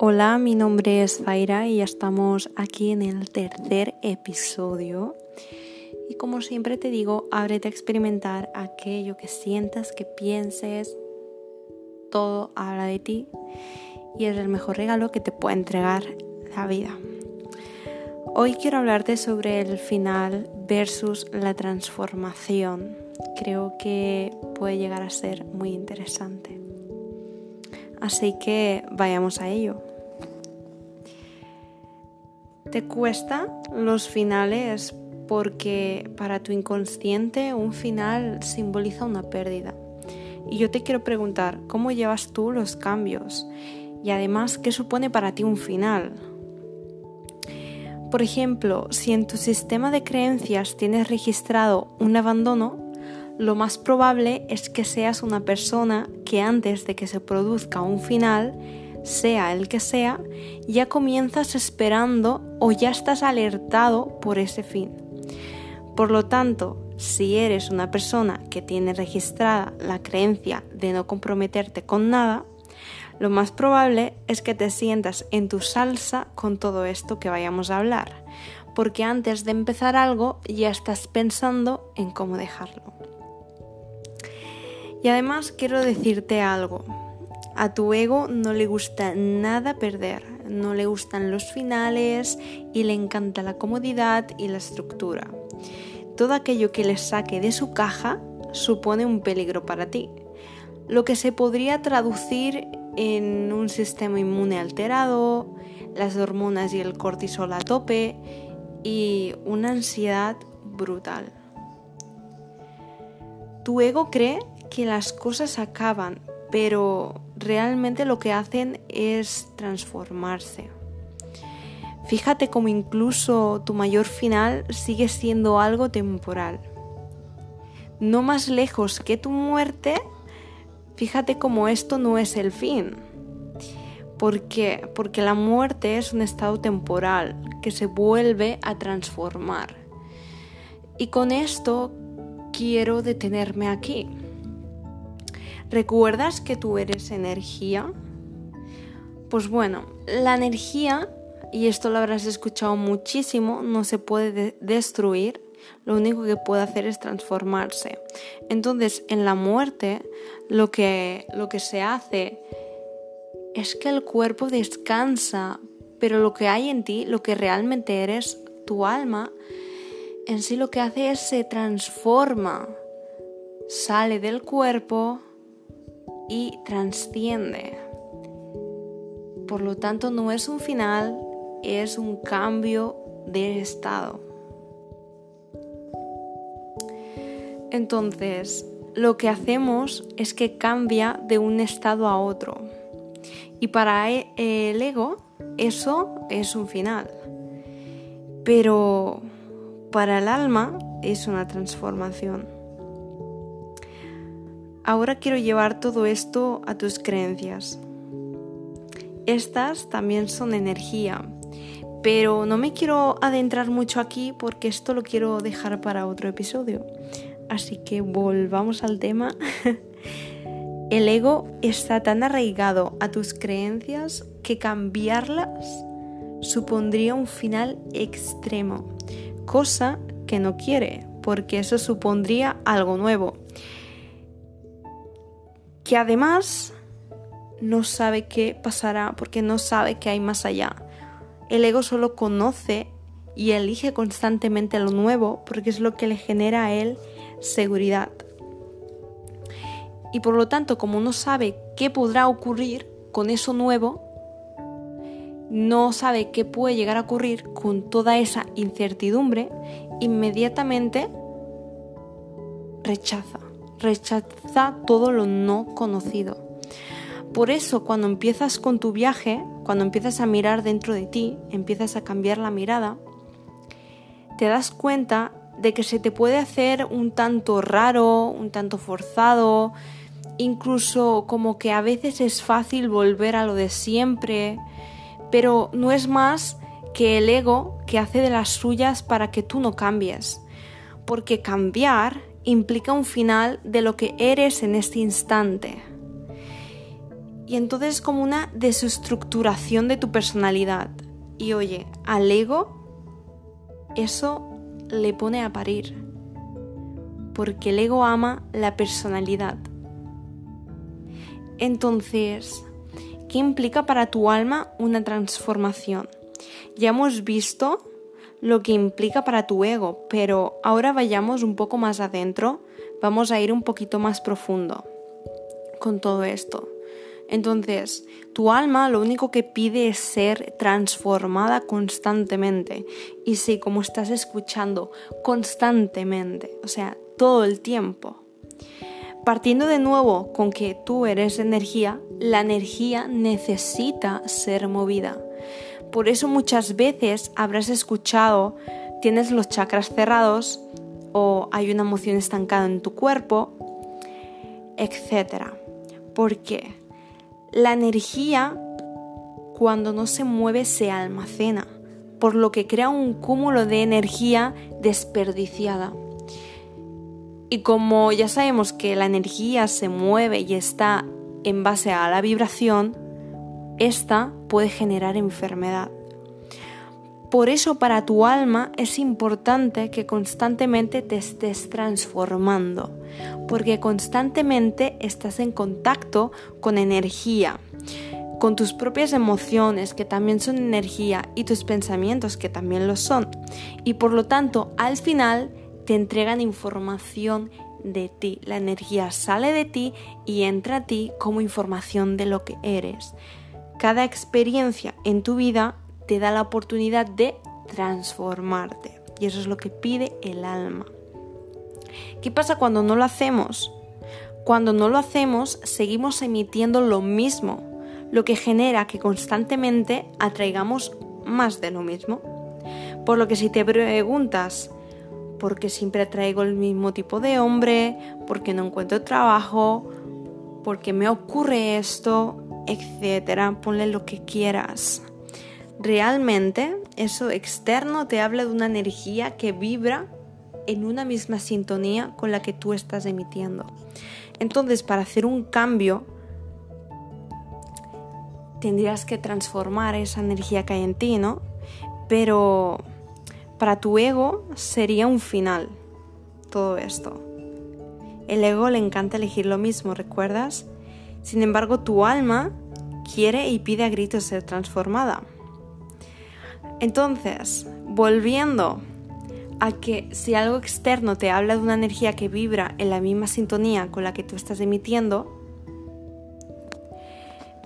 Hola, mi nombre es Zaira y estamos aquí en el tercer episodio. Y como siempre te digo, ábrete a experimentar aquello que sientas, que pienses. Todo habla de ti y es el mejor regalo que te puede entregar la vida. Hoy quiero hablarte sobre el final versus la transformación. Creo que puede llegar a ser muy interesante. Así que vayamos a ello. ¿Te cuesta los finales porque para tu inconsciente un final simboliza una pérdida? Y yo te quiero preguntar, ¿cómo llevas tú los cambios? Y además, ¿qué supone para ti un final? Por ejemplo, si en tu sistema de creencias tienes registrado un abandono, lo más probable es que seas una persona que antes de que se produzca un final, sea el que sea, ya comienzas esperando o ya estás alertado por ese fin. Por lo tanto, si eres una persona que tiene registrada la creencia de no comprometerte con nada, lo más probable es que te sientas en tu salsa con todo esto que vayamos a hablar, porque antes de empezar algo ya estás pensando en cómo dejarlo. Y además quiero decirte algo. A tu ego no le gusta nada perder, no le gustan los finales y le encanta la comodidad y la estructura. Todo aquello que le saque de su caja supone un peligro para ti, lo que se podría traducir en un sistema inmune alterado, las hormonas y el cortisol a tope y una ansiedad brutal. Tu ego cree que las cosas acaban, pero realmente lo que hacen es transformarse. Fíjate cómo incluso tu mayor final sigue siendo algo temporal. No más lejos que tu muerte, fíjate cómo esto no es el fin. ¿Por qué? Porque la muerte es un estado temporal que se vuelve a transformar. Y con esto quiero detenerme aquí. ¿Recuerdas que tú eres energía? Pues bueno, la energía, y esto lo habrás escuchado muchísimo, no se puede destruir, lo único que puede hacer es transformarse. Entonces, en la muerte, lo que, lo que se hace es que el cuerpo descansa, pero lo que hay en ti, lo que realmente eres, tu alma, en sí lo que hace es se transforma, sale del cuerpo, y trasciende. Por lo tanto, no es un final, es un cambio de estado. Entonces, lo que hacemos es que cambia de un estado a otro. Y para e, el ego, eso es un final. Pero para el alma es una transformación. Ahora quiero llevar todo esto a tus creencias. Estas también son energía, pero no me quiero adentrar mucho aquí porque esto lo quiero dejar para otro episodio. Así que volvamos al tema. El ego está tan arraigado a tus creencias que cambiarlas supondría un final extremo, cosa que no quiere, porque eso supondría algo nuevo que además no sabe qué pasará porque no sabe qué hay más allá. El ego solo conoce y elige constantemente lo nuevo porque es lo que le genera a él seguridad. Y por lo tanto, como no sabe qué podrá ocurrir con eso nuevo, no sabe qué puede llegar a ocurrir con toda esa incertidumbre, inmediatamente rechaza rechaza todo lo no conocido. Por eso cuando empiezas con tu viaje, cuando empiezas a mirar dentro de ti, empiezas a cambiar la mirada, te das cuenta de que se te puede hacer un tanto raro, un tanto forzado, incluso como que a veces es fácil volver a lo de siempre, pero no es más que el ego que hace de las suyas para que tú no cambies. Porque cambiar implica un final de lo que eres en este instante. Y entonces es como una desestructuración de tu personalidad. Y oye, al ego eso le pone a parir. Porque el ego ama la personalidad. Entonces, ¿qué implica para tu alma una transformación? Ya hemos visto lo que implica para tu ego, pero ahora vayamos un poco más adentro, vamos a ir un poquito más profundo con todo esto. Entonces, tu alma lo único que pide es ser transformada constantemente. Y sí, como estás escuchando, constantemente, o sea, todo el tiempo. Partiendo de nuevo con que tú eres energía, la energía necesita ser movida. Por eso muchas veces habrás escuchado, tienes los chakras cerrados o hay una emoción estancada en tu cuerpo, etc. ¿Por qué? La energía cuando no se mueve se almacena, por lo que crea un cúmulo de energía desperdiciada. Y como ya sabemos que la energía se mueve y está en base a la vibración, esta puede generar enfermedad. Por eso para tu alma es importante que constantemente te estés transformando, porque constantemente estás en contacto con energía, con tus propias emociones que también son energía y tus pensamientos que también lo son. Y por lo tanto, al final te entregan información de ti. La energía sale de ti y entra a ti como información de lo que eres. Cada experiencia en tu vida te da la oportunidad de transformarte. Y eso es lo que pide el alma. ¿Qué pasa cuando no lo hacemos? Cuando no lo hacemos, seguimos emitiendo lo mismo, lo que genera que constantemente atraigamos más de lo mismo. Por lo que si te preguntas, ¿por qué siempre atraigo el mismo tipo de hombre? ¿Por qué no encuentro trabajo? ¿Por qué me ocurre esto? Etcétera. Ponle lo que quieras. Realmente eso externo te habla de una energía que vibra en una misma sintonía con la que tú estás emitiendo. Entonces, para hacer un cambio, tendrías que transformar esa energía que hay en ti, ¿no? Pero para tu ego sería un final todo esto. El ego le encanta elegir lo mismo, ¿recuerdas? Sin embargo, tu alma quiere y pide a gritos ser transformada. Entonces, volviendo a que si algo externo te habla de una energía que vibra en la misma sintonía con la que tú estás emitiendo,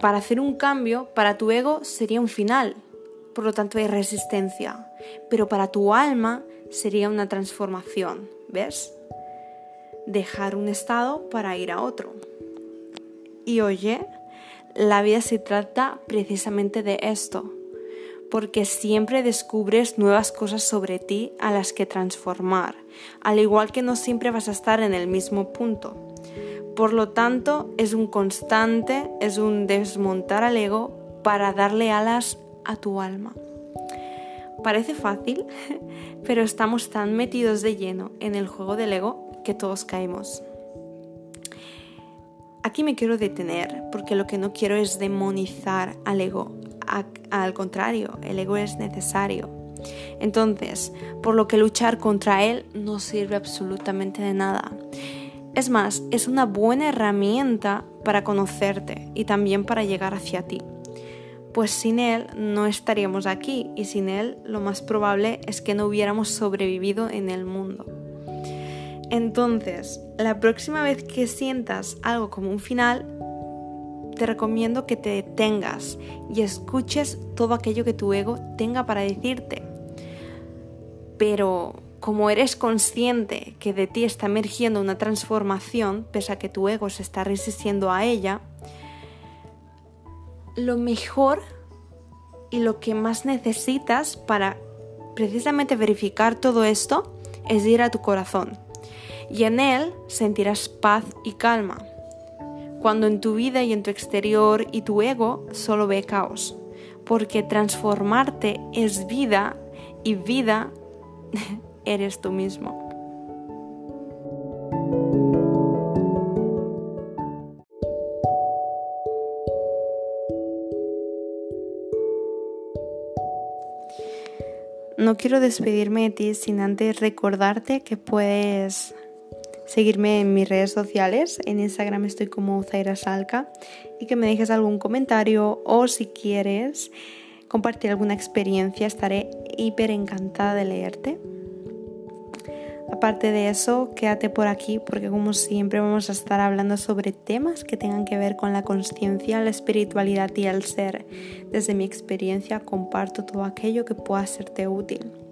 para hacer un cambio, para tu ego sería un final, por lo tanto hay resistencia, pero para tu alma sería una transformación, ¿ves? Dejar un estado para ir a otro. Y oye, la vida se trata precisamente de esto, porque siempre descubres nuevas cosas sobre ti a las que transformar, al igual que no siempre vas a estar en el mismo punto. Por lo tanto, es un constante, es un desmontar al ego para darle alas a tu alma. Parece fácil, pero estamos tan metidos de lleno en el juego del ego que todos caemos. Aquí me quiero detener porque lo que no quiero es demonizar al ego, al contrario, el ego es necesario. Entonces, por lo que luchar contra él no sirve absolutamente de nada. Es más, es una buena herramienta para conocerte y también para llegar hacia ti. Pues sin él no estaríamos aquí y sin él lo más probable es que no hubiéramos sobrevivido en el mundo. Entonces, la próxima vez que sientas algo como un final, te recomiendo que te detengas y escuches todo aquello que tu ego tenga para decirte. Pero como eres consciente que de ti está emergiendo una transformación, pese a que tu ego se está resistiendo a ella, lo mejor y lo que más necesitas para precisamente verificar todo esto es ir a tu corazón y en él sentirás paz y calma, cuando en tu vida y en tu exterior y tu ego solo ve caos, porque transformarte es vida y vida eres tú mismo. No quiero despedirme de ti sin antes recordarte que puedes seguirme en mis redes sociales. En Instagram estoy como Zaira Salca y que me dejes algún comentario o si quieres compartir alguna experiencia, estaré hiper encantada de leerte. Aparte de eso, quédate por aquí porque como siempre vamos a estar hablando sobre temas que tengan que ver con la conciencia, la espiritualidad y el ser. Desde mi experiencia comparto todo aquello que pueda serte útil.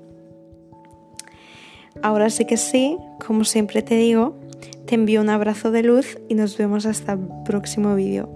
Ahora sí que sí, como siempre te digo, te envío un abrazo de luz y nos vemos hasta el próximo vídeo.